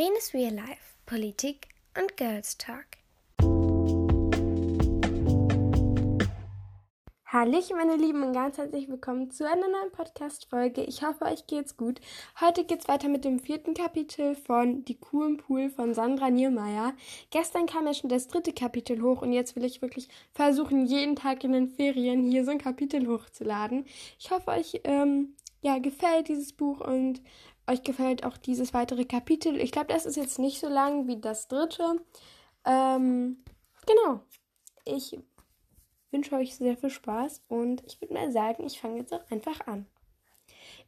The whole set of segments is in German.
Lenes Real Life, Politik und Girls Talk. Hallöchen, meine Lieben, und ganz herzlich willkommen zu einer neuen Podcast-Folge. Ich hoffe, euch geht's gut. Heute geht's weiter mit dem vierten Kapitel von Die Kuh im Pool von Sandra Niermeier. Gestern kam ja schon das dritte Kapitel hoch und jetzt will ich wirklich versuchen, jeden Tag in den Ferien hier so ein Kapitel hochzuladen. Ich hoffe, euch ähm, ja, gefällt dieses Buch und euch gefällt auch dieses weitere Kapitel. Ich glaube, das ist jetzt nicht so lang wie das dritte. Ähm, genau. Ich wünsche euch sehr viel Spaß und ich würde mal sagen, ich fange jetzt auch einfach an.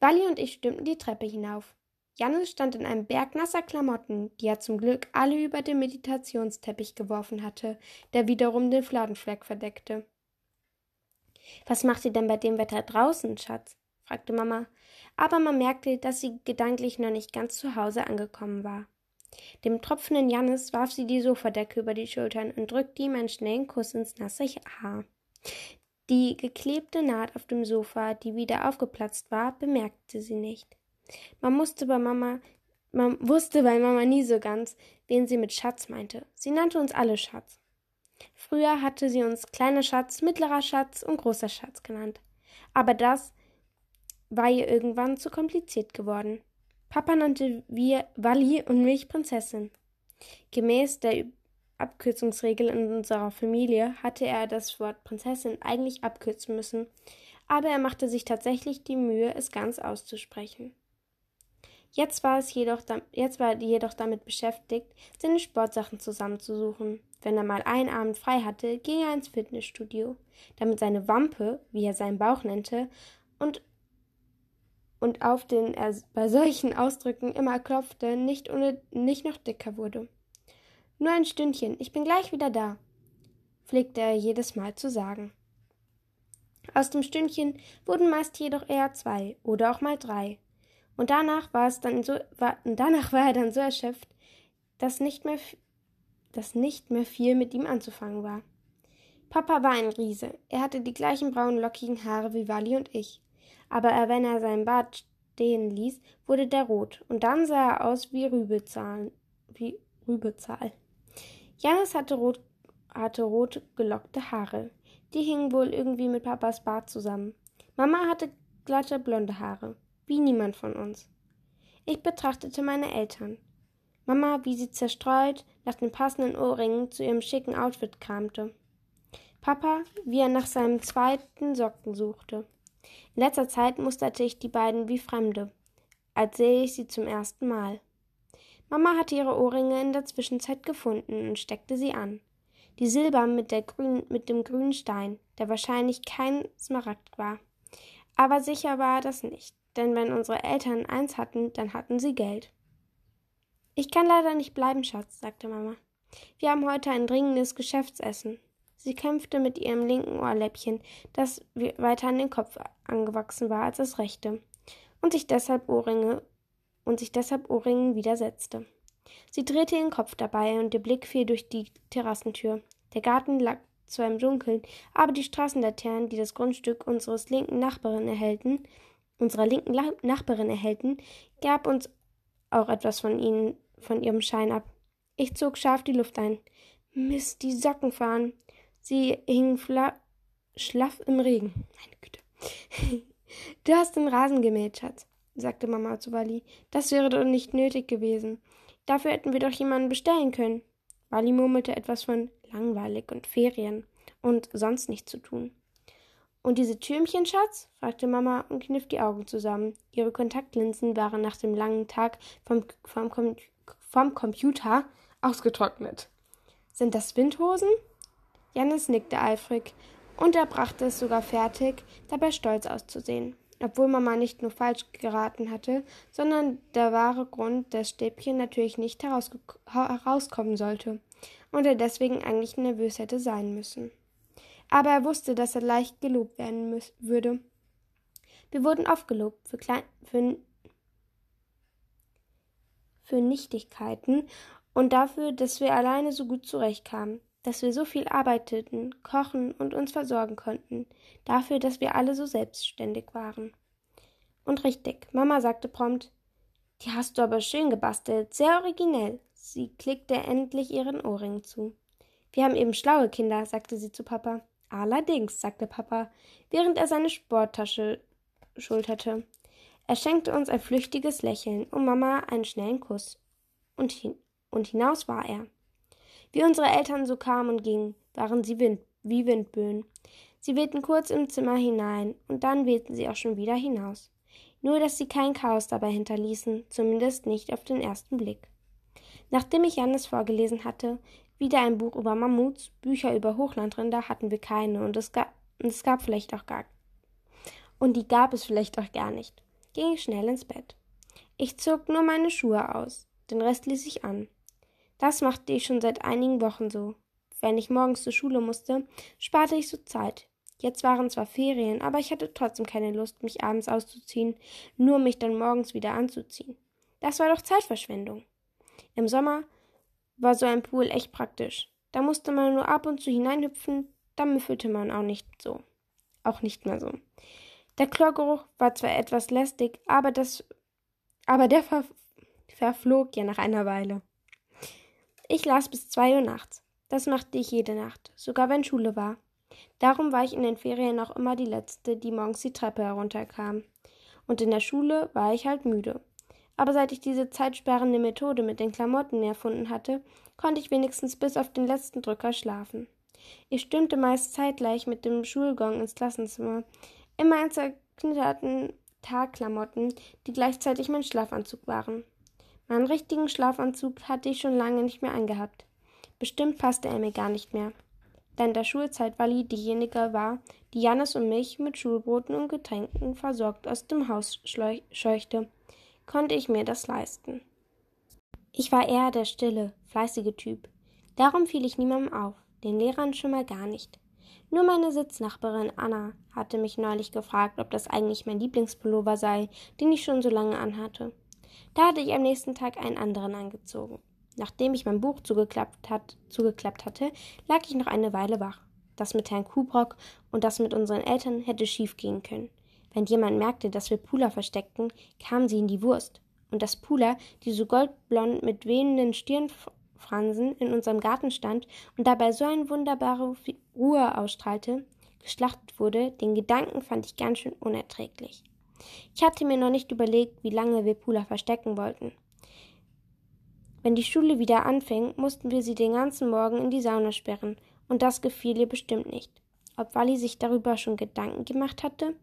Wally und ich stimmten die Treppe hinauf. Janus stand in einem Berg nasser Klamotten, die er zum Glück alle über den Meditationsteppich geworfen hatte, der wiederum den Fladenfleck verdeckte. Was macht ihr denn bei dem Wetter draußen, Schatz? fragte Mama, aber man merkte, dass sie gedanklich noch nicht ganz zu Hause angekommen war. Dem tropfenden Jannis warf sie die Sofadecke über die Schultern und drückte ihm einen schnellen Kuss ins nasse Haar. Die geklebte Naht auf dem Sofa, die wieder aufgeplatzt war, bemerkte sie nicht. Man musste bei Mama, man wusste bei Mama nie so ganz, wen sie mit Schatz meinte. Sie nannte uns alle Schatz. Früher hatte sie uns kleiner Schatz, mittlerer Schatz und großer Schatz genannt. Aber das war ihr irgendwann zu kompliziert geworden. Papa nannte wir Wally und mich Prinzessin. Gemäß der Abkürzungsregel in unserer Familie hatte er das Wort Prinzessin eigentlich abkürzen müssen, aber er machte sich tatsächlich die Mühe, es ganz auszusprechen. Jetzt war, es jedoch, jetzt war er jedoch damit beschäftigt, seine Sportsachen zusammenzusuchen. Wenn er mal einen Abend frei hatte, ging er ins Fitnessstudio, damit seine Wampe, wie er seinen Bauch nannte, und und auf den er bei solchen Ausdrücken immer klopfte, nicht, ohne, nicht noch dicker wurde. Nur ein Stündchen, ich bin gleich wieder da, pflegte er jedes Mal zu sagen. Aus dem Stündchen wurden meist jedoch eher zwei oder auch mal drei. Und danach war es dann so, war, danach war er dann so erschöpft, dass nicht mehr, dass nicht mehr viel mit ihm anzufangen war. Papa war ein Riese. Er hatte die gleichen braunen lockigen Haare wie Wally und ich aber wenn er seinen Bart stehen ließ, wurde der rot, und dann sah er aus wie Rübezahl. Wie Rübezahl. Janis hatte rot, hatte rot gelockte Haare. Die hingen wohl irgendwie mit Papas Bart zusammen. Mama hatte glatte blonde Haare, wie niemand von uns. Ich betrachtete meine Eltern. Mama, wie sie zerstreut nach den passenden Ohrringen zu ihrem schicken Outfit kramte. Papa, wie er nach seinem zweiten Socken suchte. In letzter Zeit musterte ich die beiden wie Fremde, als sähe ich sie zum ersten Mal. Mama hatte ihre Ohrringe in der Zwischenzeit gefunden und steckte sie an. Die Silber mit, mit dem grünen Stein, der wahrscheinlich kein Smaragd war. Aber sicher war das nicht, denn wenn unsere Eltern eins hatten, dann hatten sie Geld. Ich kann leider nicht bleiben, Schatz, sagte Mama. Wir haben heute ein dringendes Geschäftsessen. Sie kämpfte mit ihrem linken Ohrläppchen, das weiter an den Kopf angewachsen war als das rechte, und sich deshalb Ohrringe und sich deshalb Ohrringen widersetzte. Sie drehte ihren Kopf dabei und ihr Blick fiel durch die Terrassentür. Der Garten lag zwar im Dunkeln, aber die Straßenlaternen, die das Grundstück unseres linken Nachbarin erhellten, unserer linken La Nachbarin erhellten, gab uns auch etwas von ihnen, von ihrem Schein ab. Ich zog scharf die Luft ein. Mist, die Socken fahren. Sie hing schlaff im Regen. Meine Güte. Du hast den Rasen gemäht, Schatz, sagte Mama zu Wally. Das wäre doch nicht nötig gewesen. Dafür hätten wir doch jemanden bestellen können. Wally murmelte etwas von langweilig und Ferien und sonst nichts zu tun. Und diese Türmchen, Schatz? fragte Mama und kniff die Augen zusammen. Ihre Kontaktlinsen waren nach dem langen Tag vom, vom, vom Computer ausgetrocknet. Sind das Windhosen? Jannis nickte eifrig, und er brachte es sogar fertig, dabei stolz auszusehen. Obwohl Mama nicht nur falsch geraten hatte, sondern der wahre Grund des Stäbchen natürlich nicht herauskommen sollte und er deswegen eigentlich nervös hätte sein müssen. Aber er wusste, dass er leicht gelobt werden würde. Wir wurden oft gelobt für, Klein für, für Nichtigkeiten und dafür, dass wir alleine so gut zurechtkamen dass wir so viel arbeiteten, kochen und uns versorgen konnten, dafür, dass wir alle so selbstständig waren. Und richtig, Mama sagte prompt, Die hast du aber schön gebastelt, sehr originell. Sie klickte endlich ihren Ohrring zu. Wir haben eben schlaue Kinder, sagte sie zu Papa. Allerdings, sagte Papa, während er seine Sporttasche schulterte. Er schenkte uns ein flüchtiges Lächeln und Mama einen schnellen Kuss. Und, hin und hinaus war er. Wie unsere Eltern so kamen und gingen, waren sie Wind wie Windböen. Sie wehten kurz im Zimmer hinein, und dann wehten sie auch schon wieder hinaus. Nur, dass sie kein Chaos dabei hinterließen, zumindest nicht auf den ersten Blick. Nachdem ich Jannis vorgelesen hatte, wieder ein Buch über Mammuts, Bücher über Hochlandrinder hatten wir keine, und es gab, und es gab vielleicht auch gar. Und die gab es vielleicht auch gar nicht. Ging ich schnell ins Bett. Ich zog nur meine Schuhe aus, den Rest ließ ich an. Das machte ich schon seit einigen Wochen so. Wenn ich morgens zur Schule musste, sparte ich so Zeit. Jetzt waren zwar Ferien, aber ich hatte trotzdem keine Lust, mich abends auszuziehen, nur mich dann morgens wieder anzuziehen. Das war doch Zeitverschwendung. Im Sommer war so ein Pool echt praktisch. Da musste man nur ab und zu hineinhüpfen, dann müffelte man auch nicht so. Auch nicht mehr so. Der Chlorgeruch war zwar etwas lästig, aber das aber der ver verflog ja nach einer Weile. Ich las bis zwei Uhr nachts. Das machte ich jede Nacht, sogar wenn Schule war. Darum war ich in den Ferien auch immer die Letzte, die morgens die Treppe herunterkam. Und in der Schule war ich halt müde. Aber seit ich diese zeitsparende Methode mit den Klamotten erfunden hatte, konnte ich wenigstens bis auf den letzten Drücker schlafen. Ich stürmte meist zeitgleich mit dem Schulgong ins Klassenzimmer, immer in zerknitterten Tagklamotten, die gleichzeitig mein Schlafanzug waren. Meinen richtigen Schlafanzug hatte ich schon lange nicht mehr angehabt. Bestimmt passte er mir gar nicht mehr. Da in der Schulzeit Wally diejenige war, die Jannis und mich mit Schulbroten und Getränken versorgt aus dem Haus scheuchte, konnte ich mir das leisten. Ich war eher der stille, fleißige Typ. Darum fiel ich niemandem auf, den Lehrern schon mal gar nicht. Nur meine Sitznachbarin Anna hatte mich neulich gefragt, ob das eigentlich mein Lieblingspullover sei, den ich schon so lange anhatte. Da hatte ich am nächsten Tag einen anderen angezogen. Nachdem ich mein Buch zugeklappt, hat, zugeklappt hatte, lag ich noch eine Weile wach. Das mit Herrn Kubrock und das mit unseren Eltern hätte schief gehen können. Wenn jemand merkte, dass wir Pula versteckten, kamen sie in die Wurst. Und das Pula, die so goldblond mit wehenden Stirnfransen in unserem Garten stand und dabei so eine wunderbare Ruhe ausstrahlte, geschlachtet wurde, den Gedanken fand ich ganz schön unerträglich. Ich hatte mir noch nicht überlegt, wie lange wir Pula verstecken wollten. Wenn die Schule wieder anfing, mussten wir sie den ganzen Morgen in die Sauna sperren, und das gefiel ihr bestimmt nicht. Ob Wally sich darüber schon Gedanken gemacht hatte?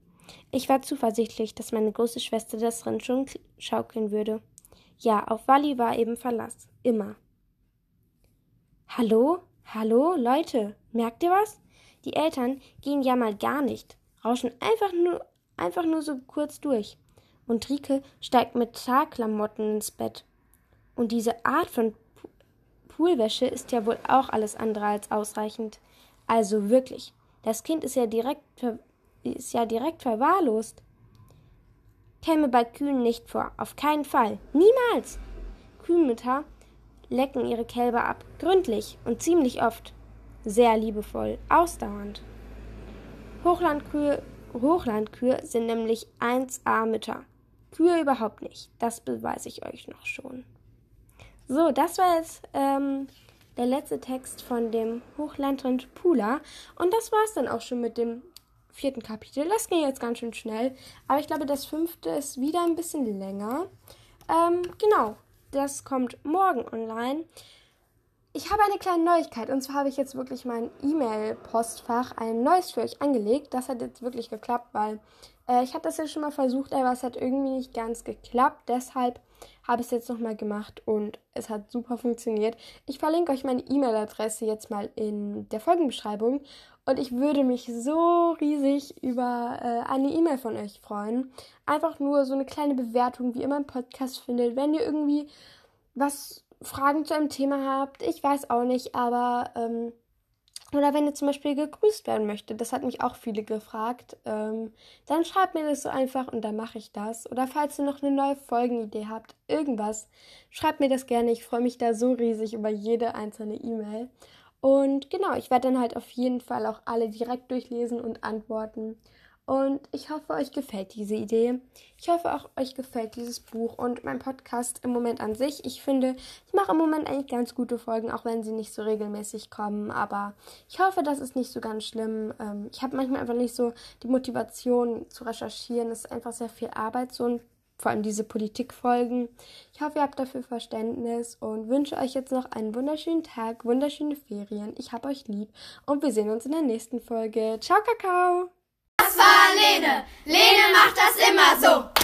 Ich war zuversichtlich, dass meine große Schwester das drin schon schaukeln würde. Ja, auf Wally war eben Verlass. Immer. Hallo? Hallo, Leute, merkt ihr was? Die Eltern gehen ja mal gar nicht, rauschen einfach nur einfach nur so kurz durch. Und Rike steigt mit Tagklamotten ins Bett. Und diese Art von Poolwäsche ist ja wohl auch alles andere als ausreichend. Also wirklich, das Kind ist ja direkt, ist ja direkt verwahrlost. Käme bei Kühen nicht vor, auf keinen Fall, niemals. Kühnmütter lecken ihre Kälber ab, gründlich und ziemlich oft, sehr liebevoll, ausdauernd. Hochlandkühe Hochlandkühe sind nämlich 1A Mütter. Kühe überhaupt nicht. Das beweise ich euch noch schon. So, das war jetzt ähm, der letzte Text von dem Hochlandrind Pula. Und das war es dann auch schon mit dem vierten Kapitel. Das ging jetzt ganz schön schnell. Aber ich glaube, das fünfte ist wieder ein bisschen länger. Ähm, genau, das kommt morgen online. Ich habe eine kleine Neuigkeit und zwar habe ich jetzt wirklich mein E-Mail-Postfach ein neues für euch angelegt. Das hat jetzt wirklich geklappt, weil äh, ich hatte das ja schon mal versucht, aber es hat irgendwie nicht ganz geklappt. Deshalb habe ich es jetzt nochmal gemacht und es hat super funktioniert. Ich verlinke euch meine E-Mail-Adresse jetzt mal in der Folgenbeschreibung und ich würde mich so riesig über äh, eine E-Mail von euch freuen. Einfach nur so eine kleine Bewertung, wie ihr meinen Podcast findet. Wenn ihr irgendwie was Fragen zu einem Thema habt, ich weiß auch nicht, aber ähm, oder wenn ihr zum Beispiel gegrüßt werden möchtet, das hat mich auch viele gefragt, ähm, dann schreibt mir das so einfach und dann mache ich das. Oder falls ihr noch eine neue Folgenidee habt, irgendwas, schreibt mir das gerne. Ich freue mich da so riesig über jede einzelne E-Mail. Und genau, ich werde dann halt auf jeden Fall auch alle direkt durchlesen und antworten. Und ich hoffe, euch gefällt diese Idee. Ich hoffe auch, euch gefällt dieses Buch und mein Podcast im Moment an sich. Ich finde, ich mache im Moment eigentlich ganz gute Folgen, auch wenn sie nicht so regelmäßig kommen. Aber ich hoffe, das ist nicht so ganz schlimm. Ähm, ich habe manchmal einfach nicht so die Motivation zu recherchieren. Es ist einfach sehr viel Arbeit, so ein vor allem diese Politikfolgen. Ich hoffe, ihr habt dafür Verständnis und wünsche euch jetzt noch einen wunderschönen Tag, wunderschöne Ferien. Ich hab euch lieb und wir sehen uns in der nächsten Folge. Ciao, Kakao! Lene. Lene macht das immer so.